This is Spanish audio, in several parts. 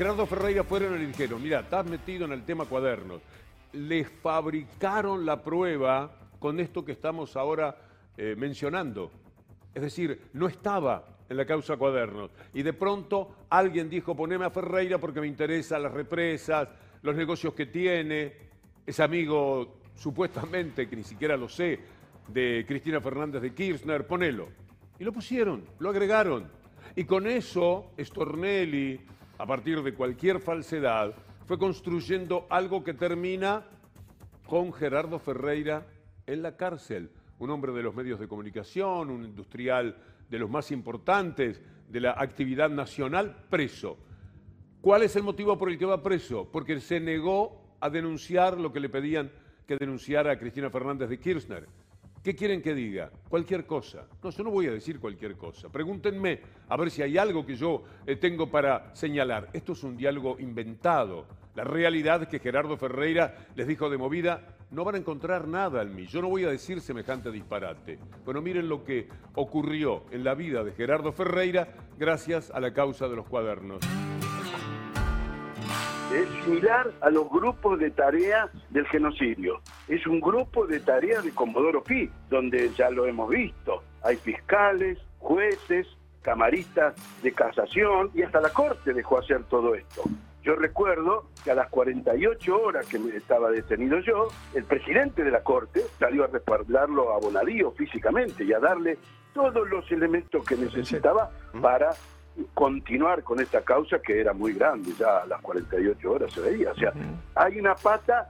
Gerardo Ferreira fueron y le dijeron, mira, estás metido en el tema cuadernos. Les fabricaron la prueba con esto que estamos ahora eh, mencionando. Es decir, no estaba en la causa cuadernos. Y de pronto alguien dijo, poneme a Ferreira porque me interesan las represas, los negocios que tiene, es amigo supuestamente, que ni siquiera lo sé, de Cristina Fernández de Kirchner, ponelo. Y lo pusieron, lo agregaron. Y con eso, Stornelli, a partir de cualquier falsedad, fue construyendo algo que termina con Gerardo Ferreira en la cárcel. Un hombre de los medios de comunicación, un industrial de los más importantes de la actividad nacional, preso. ¿Cuál es el motivo por el que va preso? Porque se negó a denunciar lo que le pedían que denunciara a Cristina Fernández de Kirchner. ¿Qué quieren que diga? Cualquier cosa. No, yo no voy a decir cualquier cosa. Pregúntenme a ver si hay algo que yo eh, tengo para señalar. Esto es un diálogo inventado. La realidad es que Gerardo Ferreira les dijo de movida, no van a encontrar nada en mí. Yo no voy a decir semejante disparate. Bueno, miren lo que ocurrió en la vida de Gerardo Ferreira gracias a la causa de los cuadernos es similar a los grupos de tareas del genocidio. Es un grupo de tareas de Comodoro Pi, donde ya lo hemos visto. Hay fiscales, jueces, camaristas de casación y hasta la corte dejó hacer todo esto. Yo recuerdo que a las 48 horas que estaba detenido yo, el presidente de la corte salió a respaldarlo a Bonadío físicamente y a darle todos los elementos que necesitaba para continuar con esta causa que era muy grande, ya a las 48 horas se veía. O sea, hay una pata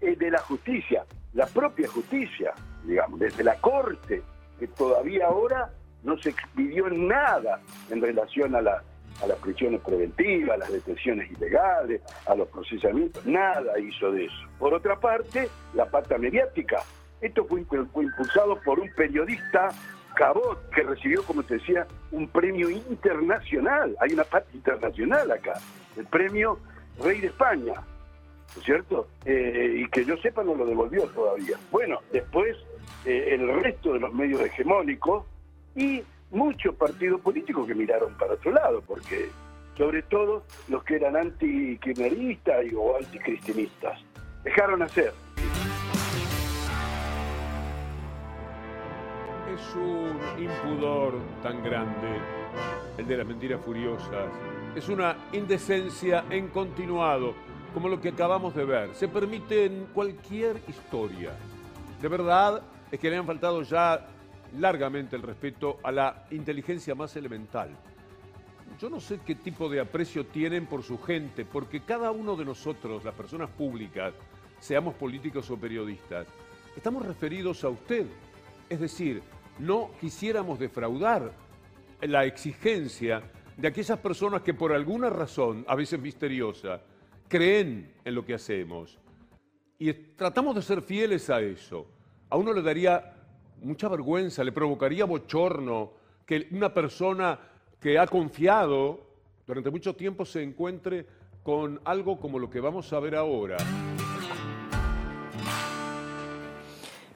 eh, de la justicia, la propia justicia, digamos, desde la Corte, que todavía ahora no se expidió nada en relación a, la, a las prisiones preventivas, a las detenciones ilegales, a los procesamientos, nada hizo de eso. Por otra parte, la pata mediática. Esto fue, fue impulsado por un periodista Cabot, que recibió, como te decía, un premio internacional. Hay una parte internacional acá, el premio Rey de España, ¿no es cierto? Eh, y que yo sepa no lo devolvió todavía. Bueno, después eh, el resto de los medios hegemónicos y muchos partidos políticos que miraron para otro lado, porque sobre todo los que eran anti-kirchneristas o anticristinistas, dejaron hacer. Es un impudor tan grande, el de las mentiras furiosas. Es una indecencia en continuado, como lo que acabamos de ver. Se permite en cualquier historia. De verdad es que le han faltado ya largamente el respeto a la inteligencia más elemental. Yo no sé qué tipo de aprecio tienen por su gente, porque cada uno de nosotros, las personas públicas, seamos políticos o periodistas, estamos referidos a usted. Es decir, no quisiéramos defraudar la exigencia de aquellas personas que por alguna razón, a veces misteriosa, creen en lo que hacemos. Y tratamos de ser fieles a eso. A uno le daría mucha vergüenza, le provocaría bochorno que una persona que ha confiado durante mucho tiempo se encuentre con algo como lo que vamos a ver ahora.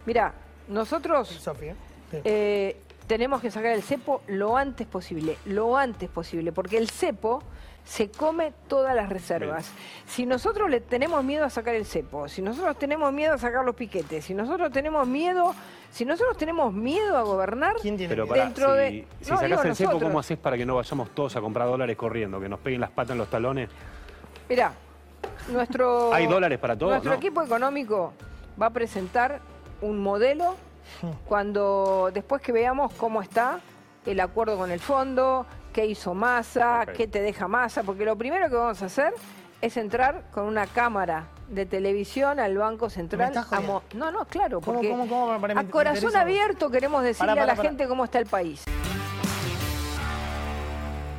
Mira, nosotros... Sofía eh, tenemos que sacar el cepo lo antes posible, lo antes posible, porque el cepo se come todas las reservas. Si nosotros le tenemos miedo a sacar el cepo, si nosotros tenemos miedo a sacar los piquetes, si nosotros tenemos miedo, si nosotros tenemos miedo a gobernar, Pero dentro si, de si sacas el cepo, ¿cómo haces para que no vayamos todos a comprar dólares corriendo, que nos peguen las patas en los talones? Mira, nuestro ¿Hay dólares para todos? Nuestro equipo económico va a presentar un modelo cuando después que veamos cómo está el acuerdo con el fondo, qué hizo Massa, qué te deja Massa, porque lo primero que vamos a hacer es entrar con una cámara de televisión al Banco Central. no, no, claro, porque a corazón abierto queremos decirle a la gente cómo está el país.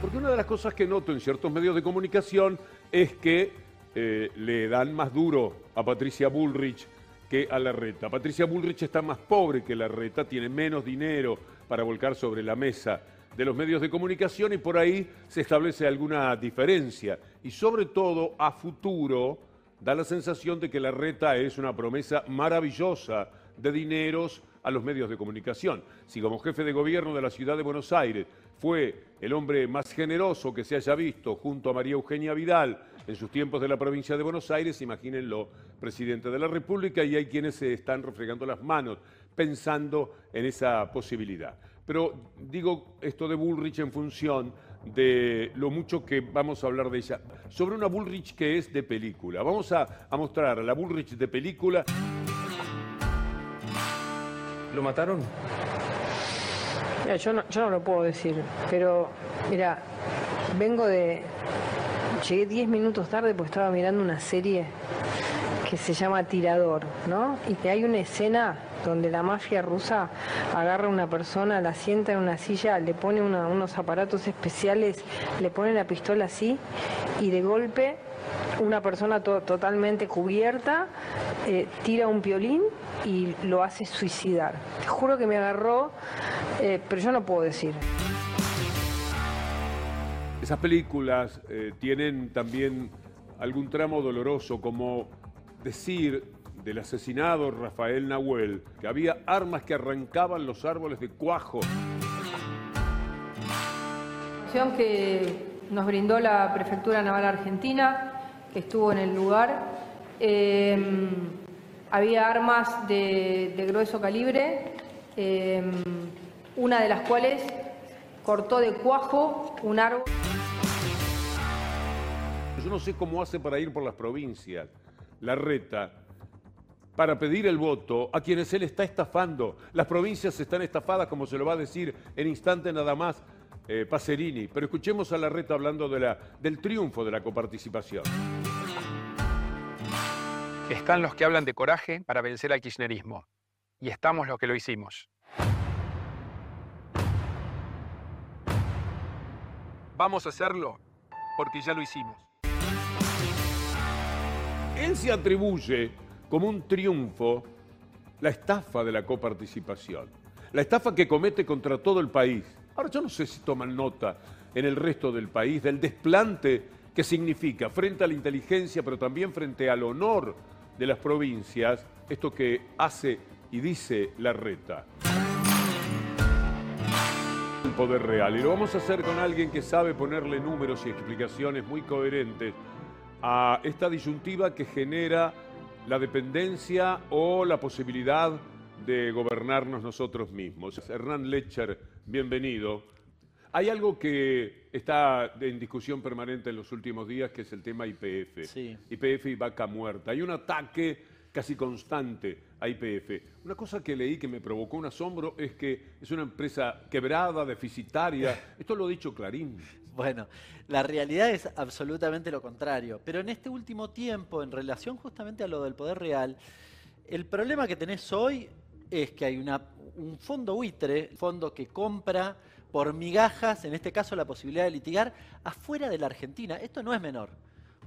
Porque una de las cosas que noto en ciertos medios de comunicación es que eh, le dan más duro a Patricia Bullrich que a la reta. Patricia Bullrich está más pobre que la reta, tiene menos dinero para volcar sobre la mesa de los medios de comunicación y por ahí se establece alguna diferencia. Y sobre todo a futuro da la sensación de que la reta es una promesa maravillosa de dineros a los medios de comunicación. Si como jefe de gobierno de la ciudad de Buenos Aires fue el hombre más generoso que se haya visto junto a María Eugenia Vidal en sus tiempos de la provincia de Buenos Aires, imagínenlo, presidente de la República, y hay quienes se están refregando las manos pensando en esa posibilidad. Pero digo esto de Bullrich en función de lo mucho que vamos a hablar de ella. Sobre una Bullrich que es de película. Vamos a, a mostrar a la Bullrich de película. ¿Lo mataron? Mira, yo no, yo no lo puedo decir, pero mira, vengo de... Llegué 10 minutos tarde porque estaba mirando una serie que se llama Tirador, ¿no? Y que hay una escena donde la mafia rusa agarra a una persona, la sienta en una silla, le pone unos aparatos especiales, le pone la pistola así y de golpe una persona totalmente cubierta eh, tira un violín y lo hace suicidar. Te juro que me agarró, eh, pero yo no puedo decir. Esas películas eh, tienen también algún tramo doloroso, como decir del asesinado Rafael Nahuel que había armas que arrancaban los árboles de cuajo. que nos brindó la Prefectura Naval Argentina, que estuvo en el lugar. Em, había armas de, grueso calibre, em, una de las cuales cortó de cuajo un árbol. No sé cómo hace para ir por las provincias la reta para pedir el voto a quienes él está estafando. Las provincias están estafadas, como se lo va a decir en instante nada más eh, Pacerini. Pero escuchemos a la reta hablando de la, del triunfo de la coparticipación. Están los que hablan de coraje para vencer al kirchnerismo. Y estamos los que lo hicimos. Vamos a hacerlo porque ya lo hicimos. Él se atribuye como un triunfo la estafa de la coparticipación, la estafa que comete contra todo el país. Ahora yo no sé si toman nota en el resto del país del desplante que significa frente a la inteligencia, pero también frente al honor de las provincias, esto que hace y dice la reta. El poder real. Y lo vamos a hacer con alguien que sabe ponerle números y explicaciones muy coherentes a esta disyuntiva que genera la dependencia o la posibilidad de gobernarnos nosotros mismos. Hernán Lecher, bienvenido. Hay algo que está en discusión permanente en los últimos días, que es el tema IPF. Sí. IPF y vaca muerta. Hay un ataque casi constante a IPF. Una cosa que leí que me provocó un asombro es que es una empresa quebrada, deficitaria. Esto lo ha dicho Clarín. Bueno, la realidad es absolutamente lo contrario. Pero en este último tiempo, en relación justamente a lo del poder real, el problema que tenés hoy es que hay una, un fondo buitre, fondo que compra por migajas, en este caso la posibilidad de litigar, afuera de la Argentina. Esto no es menor,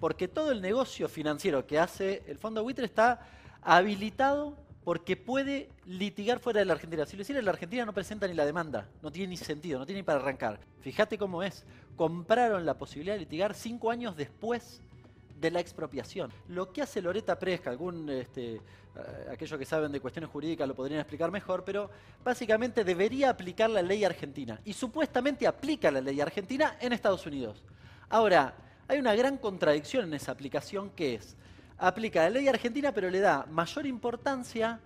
porque todo el negocio financiero que hace el fondo buitre está habilitado porque puede litigar fuera de la Argentina. Si lo hiciera la Argentina no presenta ni la demanda, no tiene ni sentido, no tiene ni para arrancar. Fíjate cómo es. Compraron la posibilidad de litigar cinco años después de la expropiación. Lo que hace Loreta Presca, algún, este, eh, aquellos que saben de cuestiones jurídicas lo podrían explicar mejor, pero básicamente debería aplicar la ley argentina. Y supuestamente aplica la ley argentina en Estados Unidos. Ahora, hay una gran contradicción en esa aplicación que es, aplica la ley argentina, pero le da mayor importancia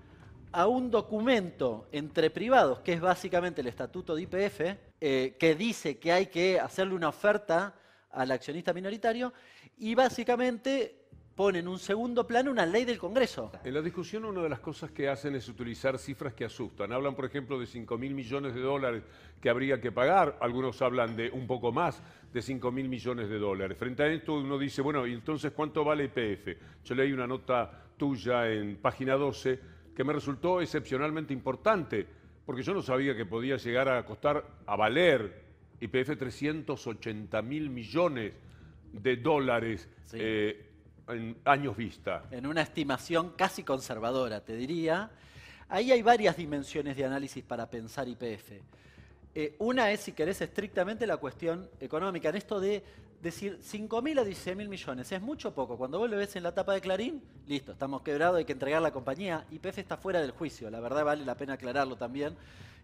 a un documento entre privados, que es básicamente el estatuto de IPF, eh, que dice que hay que hacerle una oferta al accionista minoritario, y básicamente pone en un segundo plano una ley del Congreso. En la discusión una de las cosas que hacen es utilizar cifras que asustan. Hablan, por ejemplo, de 5 mil millones de dólares que habría que pagar. Algunos hablan de un poco más de 5 mil millones de dólares. Frente a esto uno dice, bueno, ¿y entonces cuánto vale IPF? Yo leí una nota tuya en página 12 que me resultó excepcionalmente importante, porque yo no sabía que podía llegar a costar, a valer IPF 380 mil millones de dólares. Eh, en años vista. En una estimación casi conservadora, te diría. Ahí hay varias dimensiones de análisis para pensar IPF. Eh, una es, si querés, estrictamente la cuestión económica. En esto de decir 5.000 a 16.000 millones, ¿es mucho poco? Cuando vos lo ves en la tapa de Clarín, listo, estamos quebrados, hay que entregar la compañía. YPF está fuera del juicio, la verdad vale la pena aclararlo también.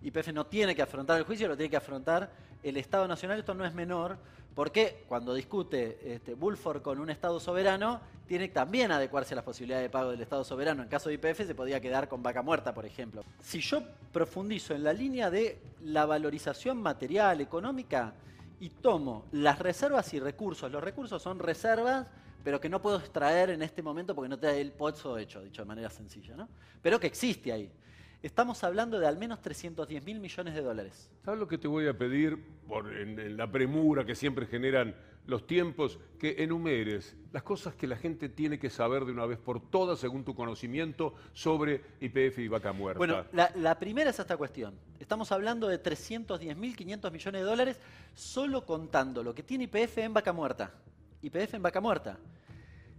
YPF no tiene que afrontar el juicio, lo tiene que afrontar el Estado Nacional. Esto no es menor, porque cuando discute este, Bulford con un Estado soberano, tiene también adecuarse a las posibilidades de pago del Estado soberano. En caso de YPF se podía quedar con vaca muerta, por ejemplo. Si yo profundizo en la línea de la valorización material, económica, y tomo las reservas y recursos, los recursos son reservas, pero que no puedo extraer en este momento porque no te da el pozo hecho, dicho de manera sencilla, ¿no? Pero que existe ahí estamos hablando de al menos 310 mil millones de dólares. ¿Sabes lo que te voy a pedir por, en, la premura que siempre generan los tiempos? Que enumeres las cosas que la gente tiene que saber de una vez por todas, según tu conocimiento, sobre IPF y vaca muerta. Bueno, la, primera es esta cuestión. Estamos hablando de 310 mil 500 millones de dólares solo contando lo que tiene IPF en vaca muerta. IPF en vaca muerta.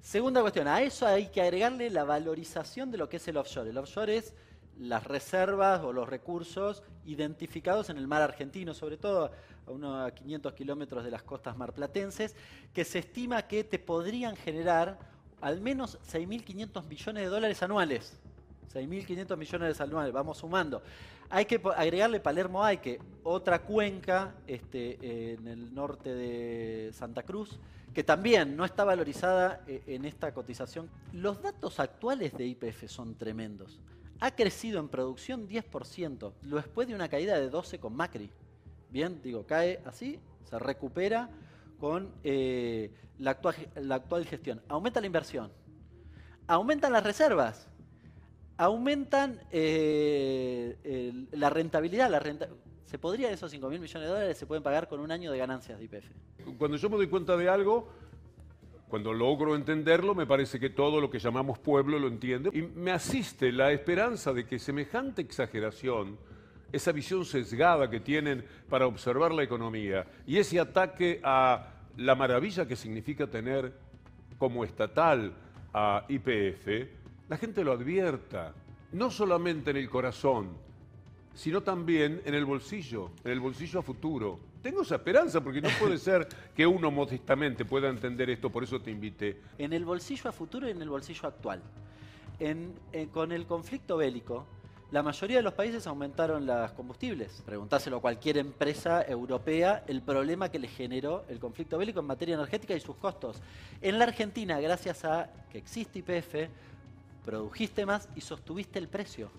Segunda cuestión, a eso hay que agregarle la valorización de lo que es el offshore. El offshore es las reservas o los recursos identificados en el mar argentino, sobre todo a unos 500 kilómetros de las costas marplatenses, que se estima que te podrían generar al menos 6.500 millones de dólares anuales. 6.500 millones anuales, vamos sumando. Hay que agregarle Palermo hay que otra cuenca este, en el norte de Santa Cruz, que también no está valorizada eh, en esta cotización. Los datos actuales de IPF son tremendos ha crecido en producción 10%, después de una caída de 12 con Macri. Bien, digo, cae así, se recupera con eh, la, actual, gestión. Aumenta la inversión, aumentan las reservas, aumentan eh, la rentabilidad. Se podría esos 5 mil millones de dólares se pueden pagar con un año de ganancias de IPF. Cuando yo me doy cuenta de algo, cuando logro entenderlo, me parece que todo lo que llamamos pueblo lo entiende y me asiste la esperanza de que semejante exageración, esa visión sesgada que tienen para observar la economía y ese ataque a la maravilla que significa tener como estatal a IPF, la gente lo advierta, no solamente en el corazón, sino también en el bolsillo, en el bolsillo a futuro. Tengo esa esperanza porque no puede ser que uno modestamente pueda entender esto, por eso te invité. En el bolsillo a futuro y en el bolsillo actual. con el conflicto bélico, la mayoría de los países aumentaron los combustibles. Preguntáselo a cualquier empresa europea el problema que le generó el conflicto bélico en materia energética y sus costos. En la Argentina, gracias a que existe IPF, produjiste más y sostuviste el precio.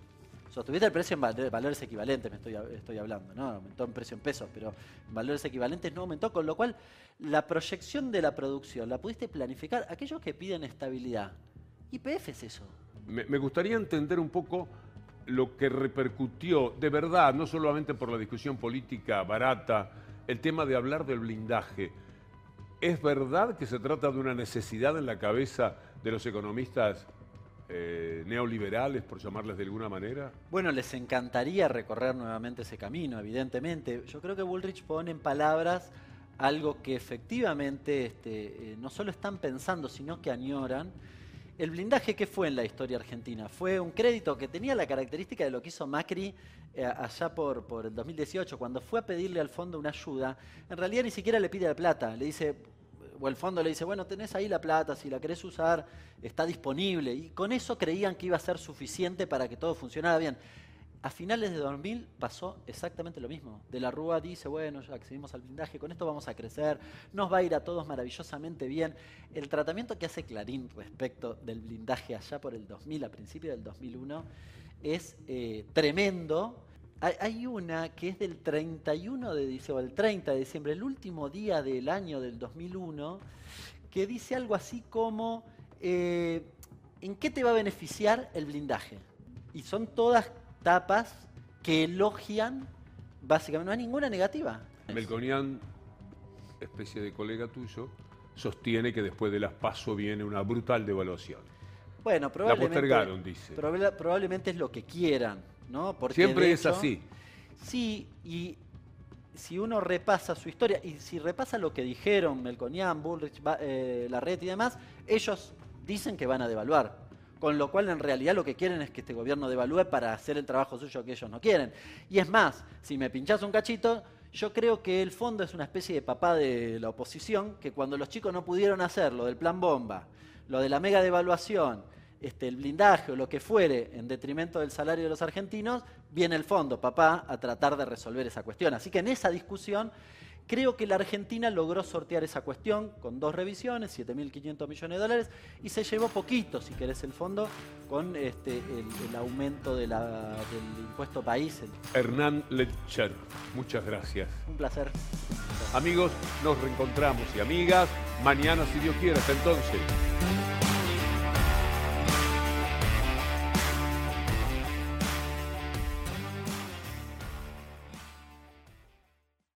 Sostuviste el precio en valores equivalentes, me estoy, estoy hablando, ¿no? Aumentó en precio en pesos, pero en valores equivalentes no aumentó, con lo cual la proyección de la producción la pudiste planificar. Aquellos que piden estabilidad, IPF es eso. Me gustaría entender un poco lo que repercutió de verdad, no solamente por la discusión política barata, el tema de hablar del blindaje. ¿Es verdad que se trata de una necesidad en la cabeza de los economistas eh, neoliberales, por llamarles de alguna manera? Bueno, les encantaría recorrer nuevamente ese camino, evidentemente. Yo creo que Bullrich pone en palabras algo que efectivamente este, eh, no solo están pensando, sino que añoran. El blindaje, ¿qué fue en la historia argentina? Fue un crédito que tenía la característica de lo que hizo Macri eh, allá por, por el 2018, cuando fue a pedirle al fondo una ayuda. En realidad ni siquiera le pide la plata, le dice, o el fondo le dice, bueno, tenés ahí la plata, si la querés usar, está disponible. Y con eso creían que iba a ser suficiente para que todo funcionara bien. A finales de 2000 pasó exactamente lo mismo. De la Rúa dice, bueno, ya accedimos al blindaje, con esto vamos a crecer, nos va a ir a todos maravillosamente bien. El tratamiento que hace Clarín respecto del blindaje allá por el 2000, a principios del 2001, es eh, tremendo hay, una que es del 31 de diciembre, o el 30 de diciembre, el último día del año del 2001, que dice algo así como, eh, ¿en qué te va a beneficiar el blindaje? Y son todas tapas que elogian, básicamente, no hay ninguna negativa. Melconian, especie de colega tuyo, sostiene que después de las PASO viene una brutal devaluación. Bueno, probablemente, dice. probablemente es lo que quieran Siempre es así. Sí, y si uno repasa su historia, y si repasa lo que dijeron Melconian, Bullrich, eh, Larreta y demás, ellos dicen que van a devaluar. con lo cual en realidad lo que quieren es que este gobierno devalúe para hacer el trabajo suyo que ellos no quieren. Y es más, si me pinchás un cachito, yo creo que el fondo es una especie de papá de la oposición, que cuando los chicos no pudieron hacer lo del plan bomba, lo de la mega devaluación, este, el blindaje o lo que fuere en detrimento del salario de los argentinos, viene el fondo, papá, a tratar de resolver esa cuestión. Así que en esa discusión Creo que la Argentina logró sortear esa cuestión con dos revisiones, 7.500 millones de dólares, y se llevó poquito, si querés, el fondo con este, el, aumento del impuesto país. Hernán Lecher, muchas gracias. Un placer. Amigos, nos reencontramos y amigas mañana, si Dios quiere. Hasta entonces.